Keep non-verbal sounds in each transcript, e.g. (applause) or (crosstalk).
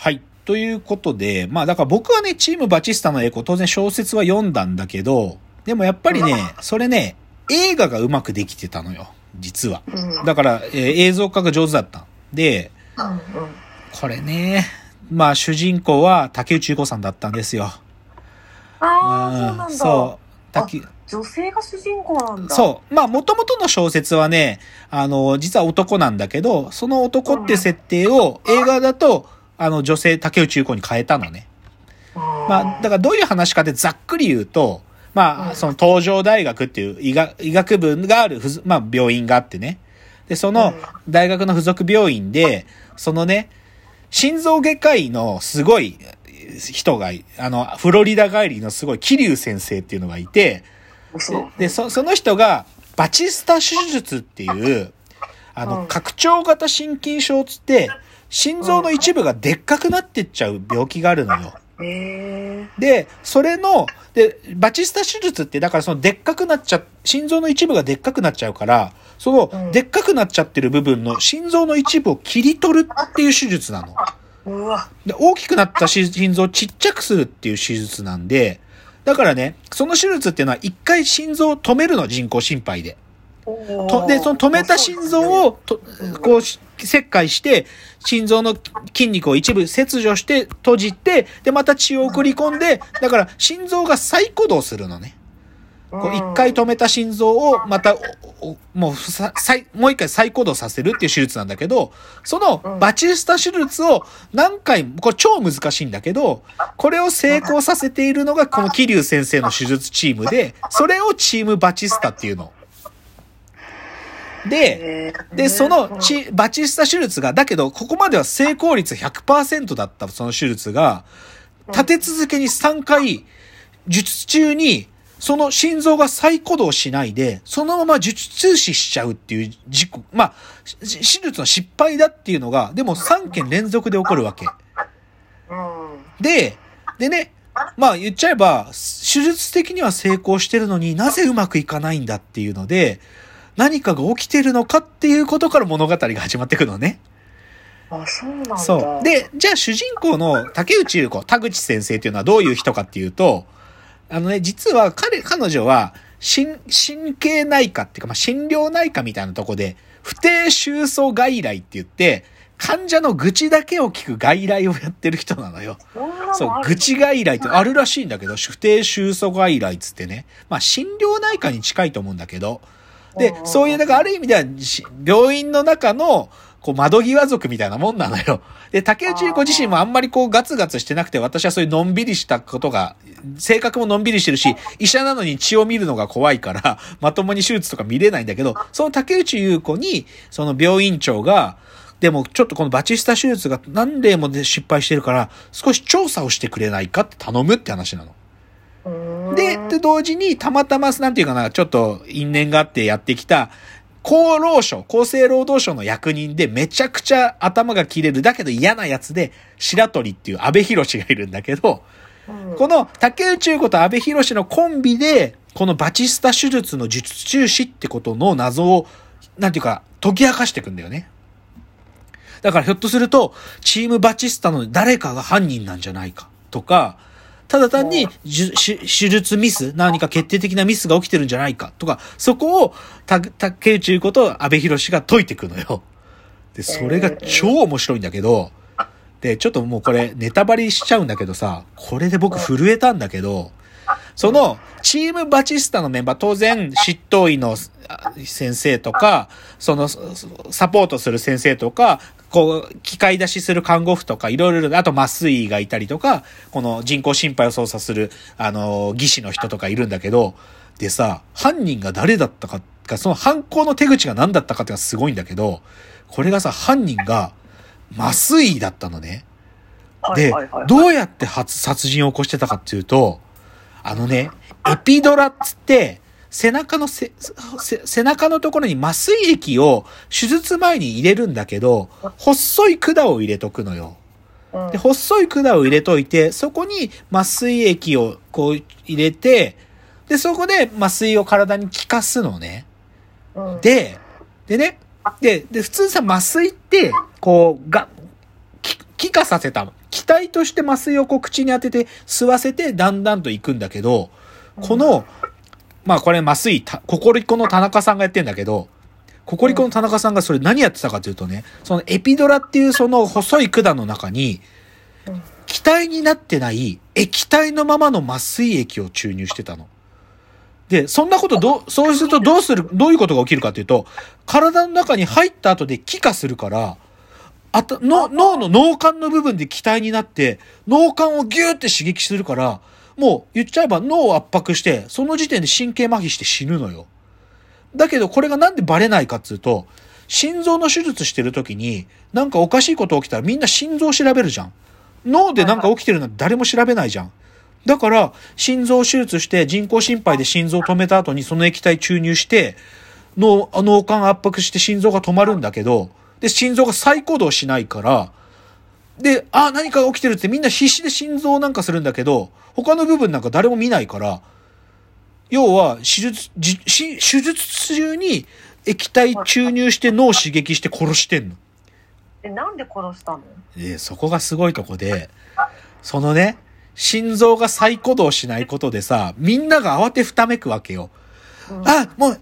はい。ということで、まあだから僕はね、チームバチスタの栄光、当然小説は読んだんだけど、でもやっぱりね、それね、映画がうまくできてたのよ。実は。うん。だから、えー映像化が上手だった。で。これね、まあ主人公は竹内結子さんだったんですよ。ああ、そうなんだ。そう。竹女性が主人公なんだ。そう。まあ、元々の小説はね、あの、実は男なんだけど、その男って設定を映画だと、あの、女性竹内結子に変えたのね。まあ、だからどういう話かってざっくり言うと、まあ、うんその東上大学っていう医学医学部があるまあ、病院があってね。で、その大学の付属病院で、そのね、心臓外科医のすごい人がい、あの、フロリダ帰りのすごい桐生先生っていうのがいて、嘘。で、そ、その人が、バチスタ手術っていう、あの、うん拡張型心筋症つって、心臓の一部がでっかくなってっちゃう病気があるのよ。で、それの、で、バチスタ手術って、だからそのでっかくなっちゃ、心臓の一部がでっかくなっちゃうから、その、うんでっかくなっちゃってる部分の心臓の一部を切り取るっていう手術なの。で大きくなったし心臓をちっちゃくするっていう手術なんで、だからね、その手術っていうのは一回心臓を止めるの、人工心肺で。で、その止めた心臓を、とこうし、切開して、心臓の筋肉を一部切除して閉じて、で、また血を送り込んで、だから心臓が再鼓動するのね。こう一回止めた心臓をまた、もうさ、再、もう一回再鼓動させるっていう手術なんだけど、そのバチスタ手術を何回も、これ超難しいんだけど、これを成功させているのがこの桐生先生の手術チームで、それをチームバチスタっていうの。で、で、そのチ、バチスタ手術が、だけど、ここまでは成功率100%だったその手術が、立て続けに3回、術中に、その心臓が再鼓動しないで、そのまま術中死しちゃうっていう事故、まあ、し手術の失敗だっていうのが、でも3件連続で起こるわけ。うん。で、でね、まあ言っちゃえば、手術的には成功してるのになぜうまくいかないんだっていうので、何かが起きてるのかっていうことから物語が始まっていくのね。あ、そうなんだ。そう。、で、じゃあ主人公の竹内優子、田口先生っていうのはどういう人かっていうと、あのね、実は彼、彼女は、神、神経内科っていうか、まあ、診療内科みたいなとこで、不定収束外来って言って、患者の愚痴だけを聞く外来をやってる人なのよ。そう、愚痴外来ってあるらしいんだけど、不定収束外来っつってね。まあ、診療内科に近いと思うんだけど。でそういう、だからある意味では、し病院の中の、こう、窓際族みたいなもんなのよ。で、竹内優子自身もあんまりこう、ガツガツしてなくて、私はそういうのんびりしたことが、性格ものんびりしてるし、医者なのに血を見るのが怖いから、まともに手術とか見れないんだけど、その竹内優子に、その病院長が、でもちょっとこのバチスタ手術が何例もで失敗してるから、少し調査をしてくれないかって頼むって話なの。で、で、同時にたまたま、なんていうかな、ちょっと因縁があってやってきた、厚労省、厚生労働省の役人でめちゃくちゃ頭が切れる、だけど嫌なやつで、白鳥っていう安倍博士がいるんだけど、うんこの竹内優子と安倍博士のコンビで、このバチスタ手術の術中死ってことの謎を、なんていうか、解き明かしていくんだよね。だからひょっとすると、チームバチスタの誰かが犯人なんじゃないかとか、ただ単に手手術ミス、何か決定的なミスが起きてるんじゃないかとか、そこをた竹内優子と安倍博士が解いていくのよ。で、それが超面白いんだけど、で、ちょっともうこれネタバレしちゃうんだけどさ、これで僕震えたんだけど、その、チームバチスタのメンバー、当然、執刀医のあ先生とか、その、そサポートする先生とか、こう、機械出しする看護婦とか、いろいろ、あと麻酔医がいたりとか、この人工心肺を操作する、あの、技師の人とかいるんだけど、でさ、犯人が誰だったか、かその犯行の手口が何だったかってのがすごいんだけど、これがさ、犯人が麻酔医だったのね。でどうやって発殺人を起こしてたかっていうと、あのね、エピドラっつって、背中のせ、せ背中のところに麻酔液を手術前に入れるんだけど、細い管を入れとくのよ。うんで、細い管を入れといて、そこに麻酔液をこう入れて、で、そこで麻酔を体に効かすのね。うんで、でね、で、で、普通さ、麻酔って、こう、が、き気化させた、効体として麻酔をこう口に当てて吸わせてだんだんと行くんだけど、この、まあこれ麻酔、ココリコの田中さんがやってんだけど、ココリコの田中さんがそれ何やってたかというとね、そのエピドラっていうその細い管の中に、気体になってない液体のままの麻酔液を注入してたの。で、そんなことどう、そうするとどうする、どういうことが起きるかというと、体の中に入った後で気化するから、あと、の脳の脳幹の部分で気体になって、脳幹をギューって刺激するから、もう言っちゃえば脳を圧迫して、その時点で神経麻痺して死ぬのよ。だけどこれがなんでバレないかっつうと、心臓の手術してる時に、なんかおかしいこと起きたらみんな心臓を調べるじゃん。脳でなんか起きてるなんて誰も調べないじゃん。だから、心臓手術して人工心肺で心臓を止めた後にその液体注入して、脳、脳幹圧迫して心臓が止まるんだけど、で、心臓が再行動しないから、で、あ、何かが起きてるってみんな必死で心臓なんかするんだけど、他の部分なんか誰も見ないから、要は、手術、手術中に液体注入して脳を刺激して殺してんの。え、なんで殺したの？で、そこがすごいとこで、そのね、心臓が再鼓動しないことでさ、みんなが慌てふためくわけよ。うんあ、もう、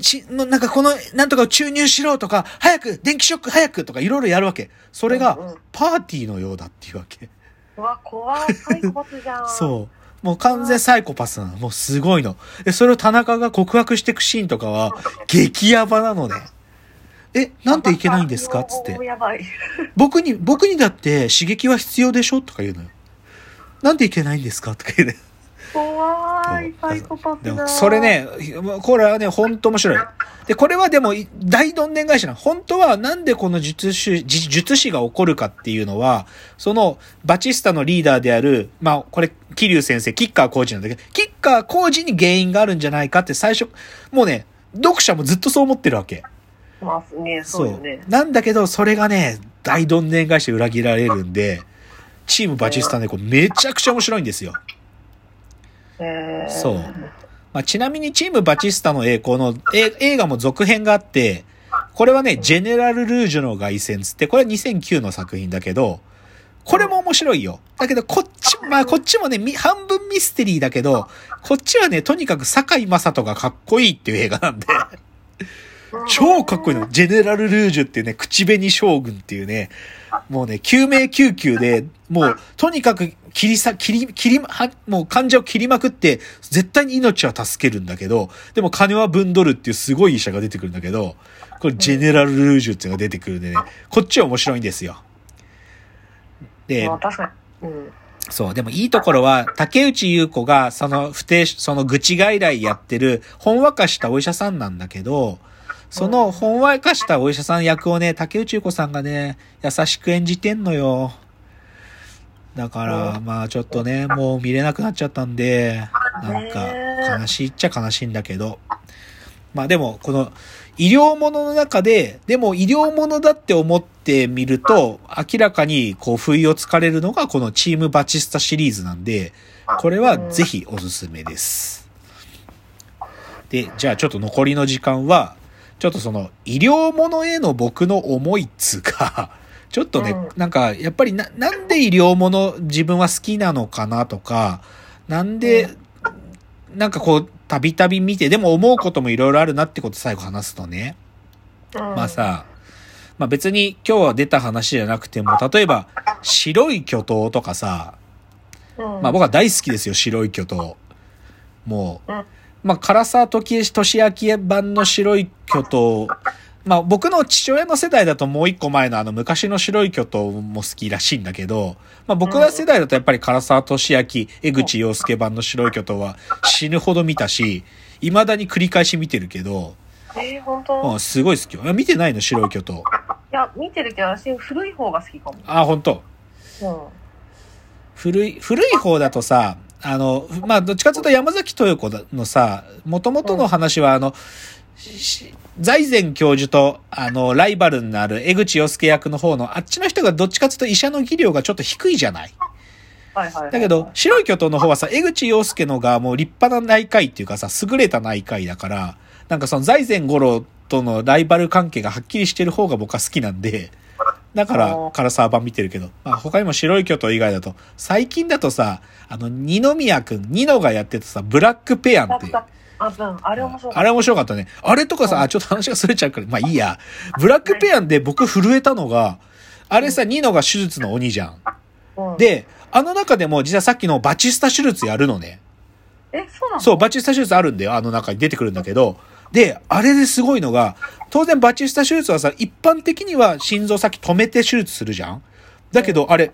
し、もうなんかこの、なんとかを注入しろとか、早く、電気ショック早くとかいろいろやるわけ。それがパーティーのようだっていうわけ。うわ、怖い。サイコパスじゃん。(laughs) そう。もう完全サイコパスなの。もうすごいの。で、それを田中が告白していくシーンとかは、激ヤバなのね。え、なんでいけないんですか？つってもう。やばい。(laughs) 僕に、僕にだって刺激は必要でしょ？とか言うのよ。なんでいけないんですか？とか言うね。怖い。サイコパスだ。でも、それ。ね、これはね、ほんと面白い。で、これはでも、大どんでん返しなの。本当は、なんでこの術師、じ術師が起こるかっていうのは、その、バチスタのリーダーである、まあ、これ、桐生先生、キッカーコーチなんだけど、キッカーコーチに原因があるんじゃないかって最初、もうね、読者もずっとそう思ってるわけ。まあ、ね、そうよね。なんだけど、それがね、大どんでん返しで裏切られるんで、チームバチスタね、これめちゃくちゃ面白いんですよ。そう。まあ、ちなみにチームバチスタの栄光の映画も続編があって、これはね、ジェネラル・ルージュの凱旋つって、これは2009の作品だけど、これも面白いよ。だけど、こっち、まあ、こっちもね、半分ミステリーだけど、こっちはね、とにかく堺雅人がかっこいいっていう映画なんで、超かっこいいの。ジェネラル・ルージュっていうね、口紅将軍っていうね、もうね、救命救急で、もう、とにかく切りさ、切り、切りま、は、もう患者を切りまくって、絶対に命は助けるんだけど、でも金は分取るっていうすごい医者が出てくるんだけど、これジェネラル・ルージュっていうのが出てくるんでね、こっちは面白いんですよ。で。うん。そう、でもいいところは、竹内優子が、その不定、その愚痴外来やってる、ほんわかしたお医者さんなんだけど、そのほんわかしたお医者さん役をね、竹内優子さんがね、優しく演じてんのよ。だから、まあちょっとね、もう見れなくなっちゃったんで、なんか、悲しいっちゃ悲しいんだけど。まあでも、この、医療ものの中で、でも医療ものだって思ってみると、明らかにこう不意をつかれるのがこのチームバチスタシリーズなんで、これはぜひおすすめです。で、じゃあちょっと残りの時間は、ちょっとその医療ものへの僕の思いっつうか、(laughs) ちょっとね、うん。なんかやっぱりな、なんで医療もの自分は好きなのかなとか、なんで、なんかこう、たびたび見て、でも思うこともいろいろあるなってこと最後話すとね。まあさ、まあ別に今日は出た話じゃなくても、例えば、白い巨頭とかさ、うん、まあ僕は大好きですよ、白い巨頭。もううん、まあ唐沢時俊明版の白い巨頭、まあ僕の父親の世代だともう一個前のあの昔の白い巨頭も好きらしいんだけど、まあ僕ら世代だとやっぱり唐沢俊明、江口洋介版の白い巨頭は死ぬほど見たし、未だに繰り返し見てるけど、えー、本当、いうん、すごい好きよ。あ見てないの白い巨頭。や、見てるけど、私、古い方が好きかも。あ、本当うん。古い、古い方だとさ、あの、まあ、どっちかというと山崎豊子のさ、元々の話は、あの、し財前教授と、あの、ライバルになる江口洋介役の方の、あっちの人がどっちかというと医者の技量がちょっと低いじゃない。はいはいはい。だけど、白い巨頭の方はさ、江口洋介のがもう立派な内科医っていうかさ、優れた内科医だから、なんかその財前五郎とのライバル関係がはっきりしてる方が僕は好きなんで、だから、おー唐沢版見てるけど。まあ、他にも白い巨頭以外だと、最近だとさ、あの、二宮くん、ニノがやってたさ、ブラックペアンっていう。あ、うん、あれ面白かった。あれ面白かったね。あれとかさ、あ、ちょっと話がそれちゃうから、まあいいや。ブラックペアンで僕震えたのが、あれさ、ニノが手術の鬼じゃん。うん、で、あの中でも実はさっきのバチスタ手術やるのね。え、そうなの？そう、バチスタ手術あるんだよ。あの中に出てくるんだけど。で、あれですごいのが、当然バチスタ手術はさ、一般的には心臓先止めて手術するじゃん？だけど、あれ、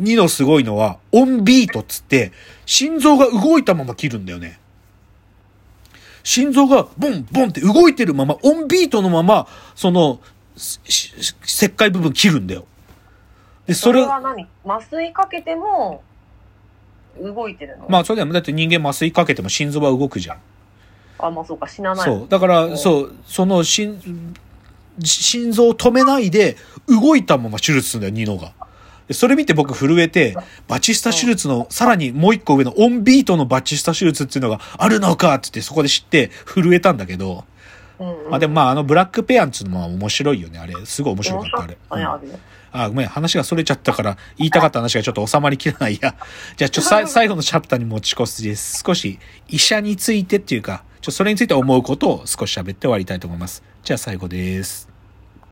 2のすごいのは、オンビートっつって、心臓が動いたまま切るんだよね。心臓がボンボンって動いてるまま、オンビートのまま、その、しし切開部分切るんだよ。で、それそれ、は何？麻酔かけても、動いてるの？まあ、それでも、だって人間麻酔かけても心臓は動くじゃん。あ、まあそうか、死なない。そう。だから、んそう、その心、心臓を止めないで、動いたまま手術するんだよ、ニノが。でそれ見て僕震えて、バチスタ手術の、さらにもう一個上のオンビートのバチスタ手術っていうのがあるのかって言ってそこで知って震えたんだけど、うんうん、まあでもまああのブラックペアンっていうのも面白いよね、あれ。すごい面白かった、あれ。うんあごめん、話がそれちゃったから、言いたかった話がちょっと収まりきらないや。じゃあ、ちょ、さ (laughs) 最後のチャプターに持ち越すです。少し、医者についてっていうか、ちょ、それについて思うことを少し喋って終わりたいと思います。じゃあ、最後です。